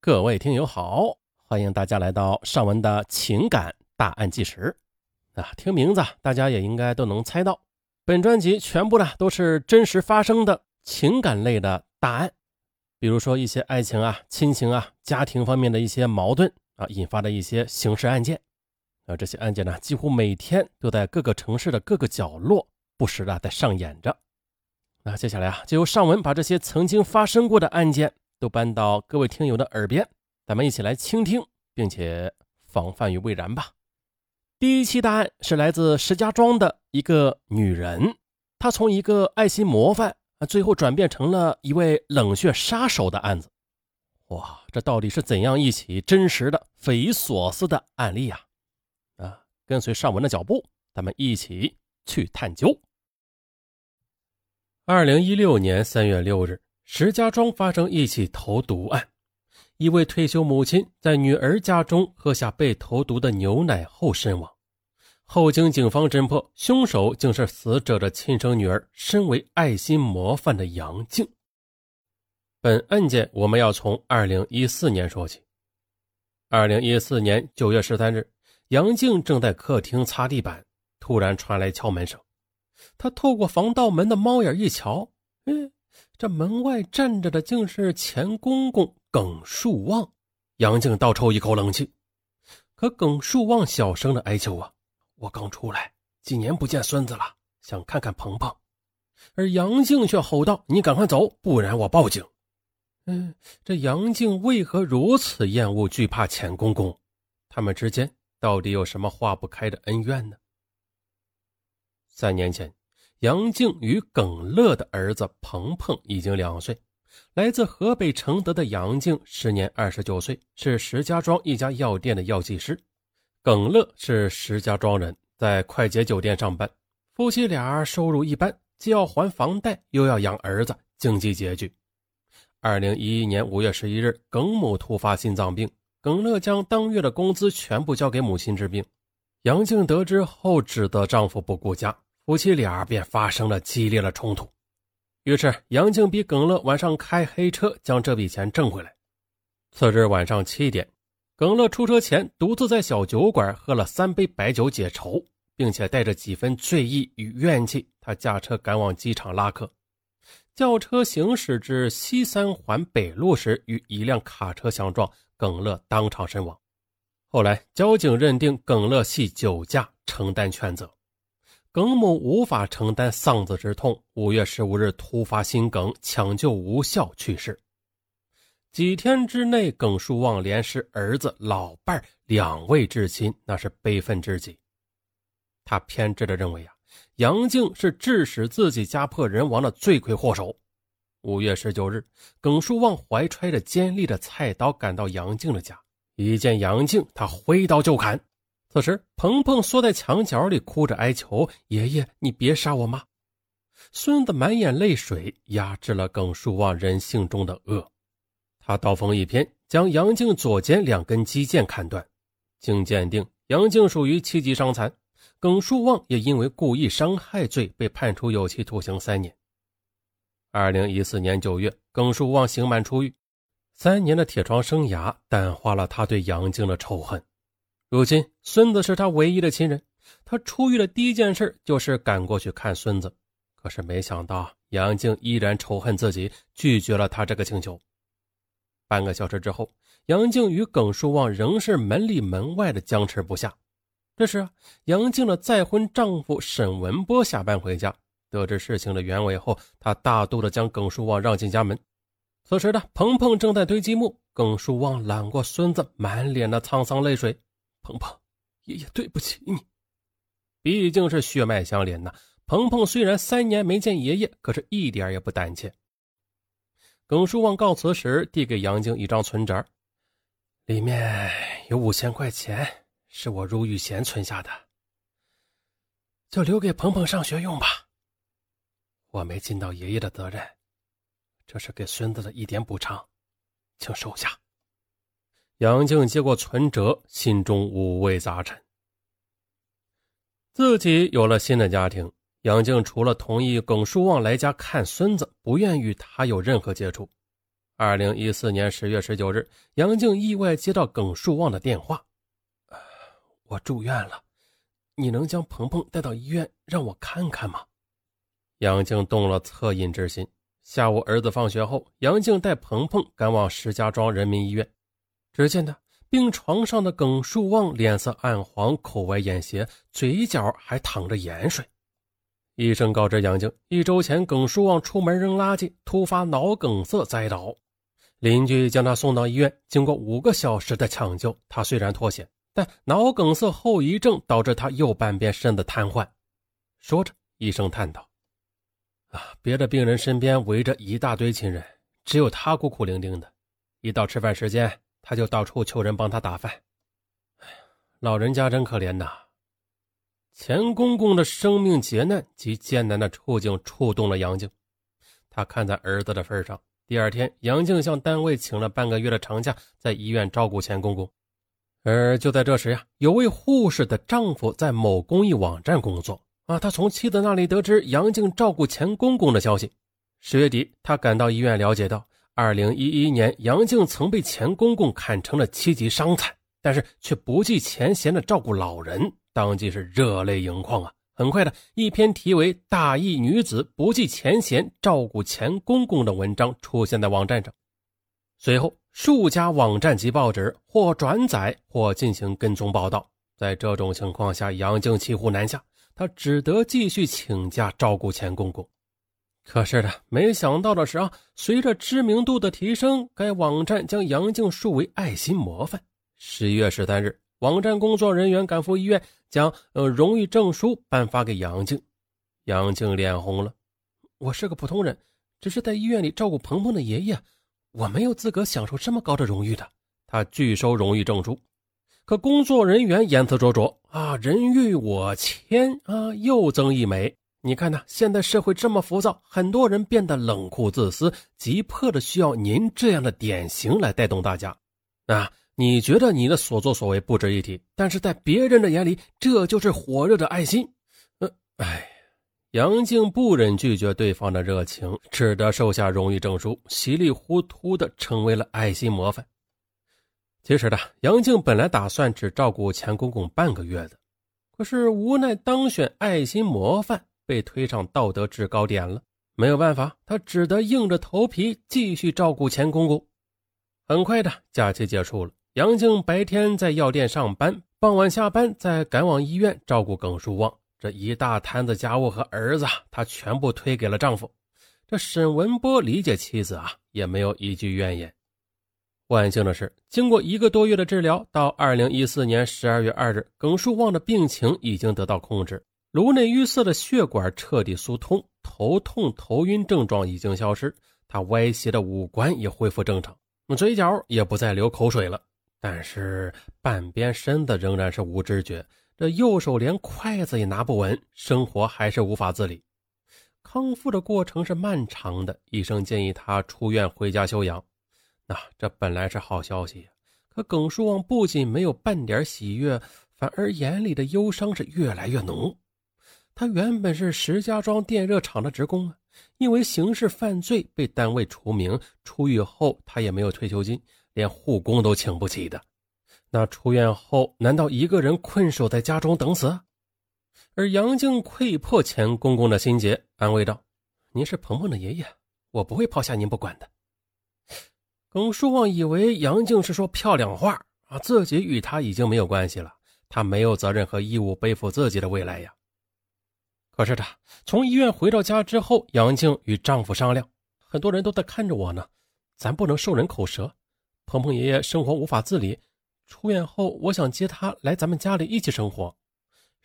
各位听友好，欢迎大家来到尚文的情感大案纪实啊！听名字，大家也应该都能猜到，本专辑全部呢都是真实发生的情感类的大案，比如说一些爱情啊、亲情啊、家庭方面的一些矛盾啊引发的一些刑事案件啊，这些案件呢几乎每天都在各个城市的各个角落不时的在上演着。那接下来啊，就由尚文把这些曾经发生过的案件。都搬到各位听友的耳边，咱们一起来倾听，并且防范于未然吧。第一期大案是来自石家庄的一个女人，她从一个爱心模范啊，最后转变成了一位冷血杀手的案子。哇，这到底是怎样一起真实的、匪夷所思的案例呀？啊，跟随上文的脚步，咱们一起去探究。二零一六年三月六日。石家庄发生一起投毒案，一位退休母亲在女儿家中喝下被投毒的牛奶后身亡。后经警方侦破，凶手竟是死者的亲生女儿，身为爱心模范的杨静。本案件我们要从二零一四年说起。二零一四年九月十三日，杨静正在客厅擦地板，突然传来敲门声。她透过防盗门的猫眼一瞧，嗯。这门外站着的竟是钱公公耿树旺，杨静倒抽一口冷气。可耿树旺小声的哀求啊：“我刚出来，几年不见孙子了，想看看鹏鹏。”而杨静却吼道：“你赶快走，不然我报警！”嗯，这杨静为何如此厌恶、惧怕钱公公？他们之间到底有什么化不开的恩怨呢？三年前。杨静与耿乐的儿子鹏鹏已经两岁。来自河北承德的杨静时年二十九岁，是石家庄一家药店的药剂师。耿乐是石家庄人，在快捷酒店上班。夫妻俩收入一般，既要还房贷，又要养儿子，经济拮据。二零一一年五月十一日，耿母突发心脏病，耿乐将当月的工资全部交给母亲治病。杨静得知后，指责丈夫不顾家。夫妻俩便发生了激烈的冲突，于是杨静逼耿乐晚上开黑车将这笔钱挣回来。次日晚上七点，耿乐出车前独自在小酒馆喝了三杯白酒解愁，并且带着几分醉意与怨气，他驾车赶往机场拉客。轿车行驶至西三环北路时，与一辆卡车相撞，耿乐当场身亡。后来交警认定耿乐系酒驾，承担全责。耿某无法承担丧子之痛，五月十五日突发心梗，抢救无效去世。几天之内，耿树旺连失儿子、老伴两位至亲，那是悲愤之极。他偏执的认为啊，杨静是致使自己家破人亡的罪魁祸首。五月十九日，耿树旺怀揣着尖利的菜刀赶到杨静的家，一见杨静，他挥刀就砍。此时，鹏鹏缩在墙角里，哭着哀求：“爷爷，你别杀我妈！”孙子满眼泪水，压制了耿树旺人性中的恶。他刀锋一偏，将杨静左肩两根肌腱砍断。经鉴定，杨静属于七级伤残，耿树旺也因为故意伤害罪被判处有期徒刑三年。二零一四年九月，耿树旺刑满出狱，三年的铁窗生涯淡化了他对杨静的仇恨。如今，孙子是他唯一的亲人。他出狱的第一件事就是赶过去看孙子。可是没想到，杨静依然仇恨自己，拒绝了他这个请求。半个小时之后，杨静与耿树旺仍是门里门外的僵持不下。这时，杨静的再婚丈夫沈文波下班回家，得知事情的原委后，他大度的将耿树旺让进家门。此时的鹏鹏正在堆积木，耿树旺揽过孙子，满脸的沧桑泪水。鹏鹏，爷爷对不起你，毕竟是血脉相连呐。鹏鹏虽然三年没见爷爷，可是一点也不胆怯。耿书旺告辞时，递给杨静一张存折，里面有五千块钱，是我入狱前存下的，就留给鹏鹏上学用吧。我没尽到爷爷的责任，这是给孙子的一点补偿，请收下。杨静接过存折，心中五味杂陈。自己有了新的家庭，杨静除了同意耿书旺来家看孙子，不愿与他有任何接触。二零一四年十月十九日，杨静意外接到耿树旺的电话：“我住院了，你能将鹏鹏带到医院让我看看吗？”杨静动了恻隐之心。下午儿子放学后，杨静带鹏鹏赶往石家庄人民医院。只见他病床上的耿树旺脸色暗黄，口歪眼斜，嘴角还淌着盐水。医生告知杨静，一周前耿树旺出门扔垃圾，突发脑梗塞栽倒。邻居将他送到医院，经过五个小时的抢救，他虽然脱险，但脑梗塞后遗症导致他右半边身子瘫痪。说着，医生叹道。啊！别的病人身边围着一大堆亲人，只有他孤苦伶仃的。一到吃饭时间，他就到处求人帮他打饭。哎呀，老人家真可怜呐！钱公公的生命劫难及艰难的处境触动了杨静。他看在儿子的份上，第二天，杨静向单位请了半个月的长假，在医院照顾钱公公。而就在这时呀，有位护士的丈夫在某公益网站工作。啊，他从妻子那里得知杨静照顾钱公公的消息。十月底，他赶到医院，了解到，二零一一年杨静曾被钱公公砍成了七级伤残，但是却不计前嫌的照顾老人，当即是热泪盈眶啊！很快的一篇题为《大义女子不计前嫌照顾钱公公》的文章出现在网站上，随后数家网站及报纸或转载或进行跟踪报道。在这种情况下，杨静骑虎难下。他只得继续请假照顾钱公公，可是呢，没想到的是啊，随着知名度的提升，该网站将杨静树为爱心模范。十一月十三日，网站工作人员赶赴医院，将呃荣誉证书颁发给杨静。杨静脸红了，我是个普通人，只是在医院里照顾鹏鹏的爷爷，我没有资格享受这么高的荣誉的。他拒收荣誉证书。可工作人员言辞灼灼啊，人欲我牵啊，又增一枚。你看呐，现在社会这么浮躁，很多人变得冷酷自私，急迫的需要您这样的典型来带动大家。啊，你觉得你的所作所为不值一提，但是在别人的眼里，这就是火热的爱心。呃，哎，杨静不忍拒绝对方的热情，只得收下荣誉证书，稀里糊涂的成为了爱心模范。其实呢，杨静本来打算只照顾钱公公半个月的，可是无奈当选爱心模范，被推上道德制高点了。没有办法，他只得硬着头皮继续照顾钱公公。很快的，假期结束了，杨静白天在药店上班，傍晚下班再赶往医院照顾耿树旺。这一大摊子家务和儿子，她全部推给了丈夫。这沈文波理解妻子啊，也没有一句怨言。万幸的是，经过一个多月的治疗，到二零一四年十二月二日，耿树旺的病情已经得到控制，颅内淤塞的血管彻底疏通，头痛、头晕症状已经消失，他歪斜的五官也恢复正常，嘴角也不再流口水了。但是半边身子仍然是无知觉，这右手连筷子也拿不稳，生活还是无法自理。康复的过程是漫长的，医生建议他出院回家休养。那这本来是好消息，可耿树旺不仅没有半点喜悦，反而眼里的忧伤是越来越浓。他原本是石家庄电热厂的职工啊，因为刑事犯罪被单位除名，出狱后他也没有退休金，连护工都请不起的。那出院后，难道一个人困守在家中等死？而杨静窥破钱公公的心结，安慰道：“您是鹏鹏的爷爷，我不会抛下您不管的。”耿书旺以为杨静是说漂亮话啊，自己与他已经没有关系了，他没有责任和义务背负自己的未来呀。可是他从医院回到家之后，杨静与丈夫商量，很多人都在看着我呢，咱不能受人口舌。鹏鹏爷爷生活无法自理，出院后我想接他来咱们家里一起生活。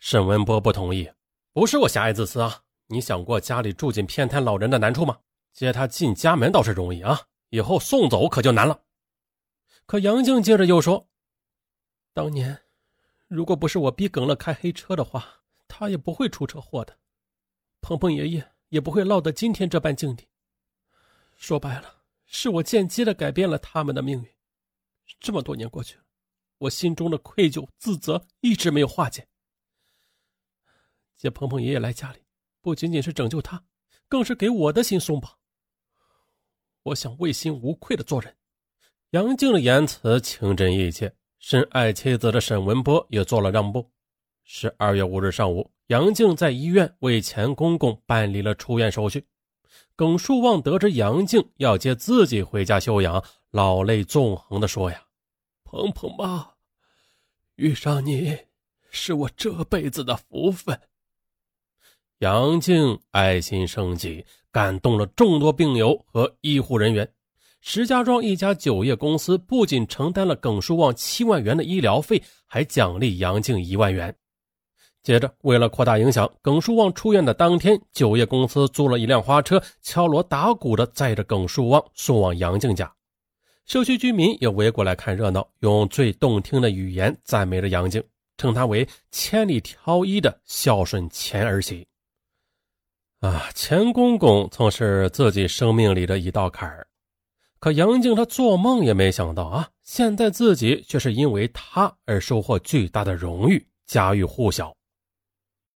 沈文波不同意，不是我狭隘自私啊，你想过家里住进偏瘫老人的难处吗？接他进家门倒是容易啊。以后送走可就难了。可杨静接着又说：“当年，如果不是我逼耿乐开黑车的话，他也不会出车祸的，鹏鹏爷爷也不会落得今天这般境地。说白了，是我间接的改变了他们的命运。这么多年过去了，我心中的愧疚、自责一直没有化解。接鹏鹏爷爷来家里，不仅仅是拯救他，更是给我的心松绑。”我想问心无愧的做人。杨静的言辞情真意切，深爱妻子的沈文波也做了让步。十二月五日上午，杨静在医院为钱公公办理了出院手续。耿树旺得知杨静要接自己回家休养，老泪纵横地说：“呀，鹏鹏妈，遇上你是我这辈子的福分。”杨静爱心升级，感动了众多病友和医护人员。石家庄一家酒业公司不仅承担了耿树旺七万元的医疗费，还奖励杨静一万元。接着，为了扩大影响，耿树旺出院的当天，酒业公司租了一辆花车，敲锣打鼓的载着耿树旺送往杨静家。社区居民也围过来看热闹，用最动听的语言赞美着杨静，称她为千里挑一的孝顺钱儿媳。啊，钱公公曾是自己生命里的一道坎儿。可杨静她做梦也没想到啊，现在自己却是因为他而收获巨大的荣誉，家喻户晓。